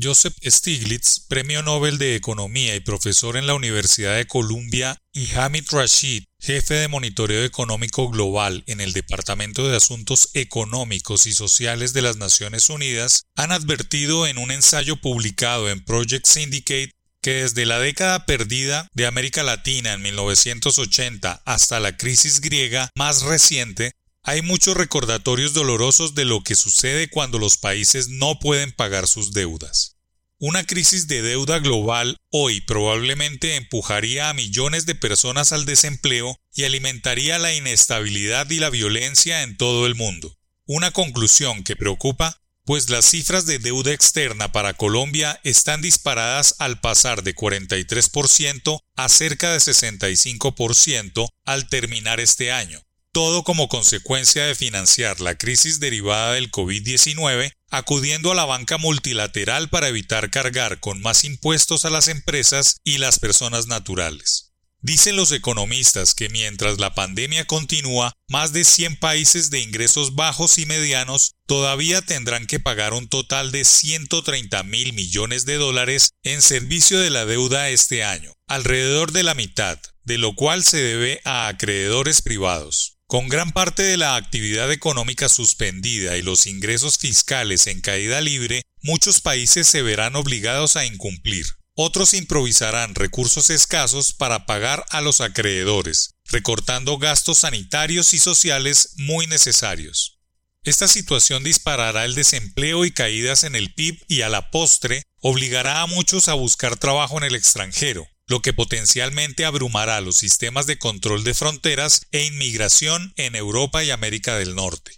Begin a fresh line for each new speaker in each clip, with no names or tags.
Joseph Stiglitz, Premio Nobel de Economía y profesor en la Universidad de Columbia, y Hamid Rashid, jefe de monitoreo económico global en el Departamento de Asuntos Económicos y Sociales de las Naciones Unidas, han advertido en un ensayo publicado en Project Syndicate que desde la década perdida de América Latina en 1980 hasta la crisis griega más reciente, hay muchos recordatorios dolorosos de lo que sucede cuando los países no pueden pagar sus deudas. Una crisis de deuda global hoy probablemente empujaría a millones de personas al desempleo y alimentaría la inestabilidad y la violencia en todo el mundo. Una conclusión que preocupa, pues las cifras de deuda externa para Colombia están disparadas al pasar de 43% a cerca de 65% al terminar este año, todo como consecuencia de financiar la crisis derivada del COVID-19, acudiendo a la banca multilateral para evitar cargar con más impuestos a las empresas y las personas naturales. Dicen los economistas que mientras la pandemia continúa, más de 100 países de ingresos bajos y medianos todavía tendrán que pagar un total de 130 mil millones de dólares en servicio de la deuda este año, alrededor de la mitad, de lo cual se debe a acreedores privados. Con gran parte de la actividad económica suspendida y los ingresos fiscales en caída libre, muchos países se verán obligados a incumplir. Otros improvisarán recursos escasos para pagar a los acreedores, recortando gastos sanitarios y sociales muy necesarios. Esta situación disparará el desempleo y caídas en el PIB y a la postre obligará a muchos a buscar trabajo en el extranjero, lo que potencialmente abrumará los sistemas de control de fronteras e inmigración en Europa y América del Norte.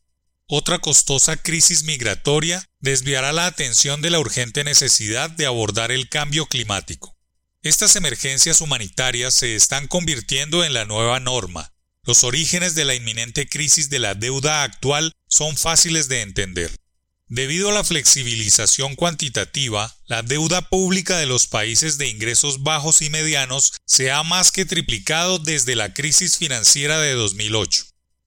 Otra costosa crisis migratoria desviará la atención de la urgente necesidad de abordar el cambio climático. Estas emergencias humanitarias se están convirtiendo en la nueva norma. Los orígenes de la inminente crisis de la deuda actual son fáciles de entender. Debido a la flexibilización cuantitativa, la deuda pública de los países de ingresos bajos y medianos se ha más que triplicado desde la crisis financiera de 2008.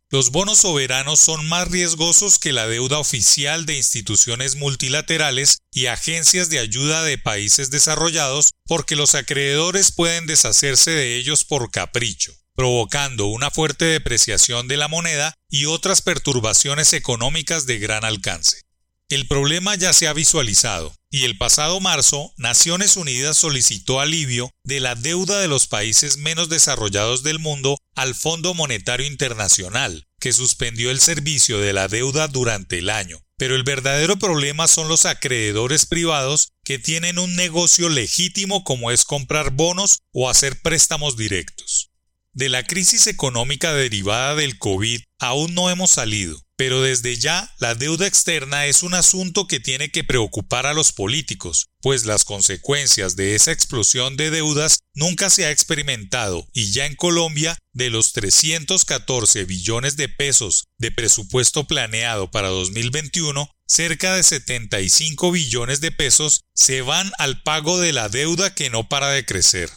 Los bonos soberanos son más riesgosos que la deuda oficial de instituciones multilaterales y agencias de ayuda de países desarrollados porque los acreedores pueden deshacerse de ellos por capricho provocando una fuerte depreciación de la moneda y otras perturbaciones económicas de gran alcance. El problema ya se ha visualizado, y el pasado marzo Naciones Unidas solicitó alivio de la deuda de los países menos desarrollados del mundo al Fondo Monetario Internacional, que suspendió el servicio de la deuda durante el año. Pero el verdadero problema son los acreedores privados que tienen un negocio legítimo como es comprar bonos o hacer préstamos directos. De la crisis económica derivada del COVID aún no hemos salido, pero desde ya la deuda externa es un asunto que tiene que preocupar a los políticos, pues las consecuencias de esa explosión de deudas nunca se ha experimentado y ya en Colombia de los 314 billones de pesos de presupuesto planeado para 2021, cerca de 75 billones de pesos se van al pago de la deuda que no para de crecer.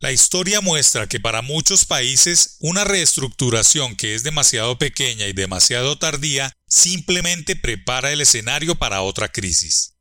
La historia muestra que para muchos países una reestructuración que es demasiado pequeña y demasiado tardía simplemente prepara el escenario para otra crisis.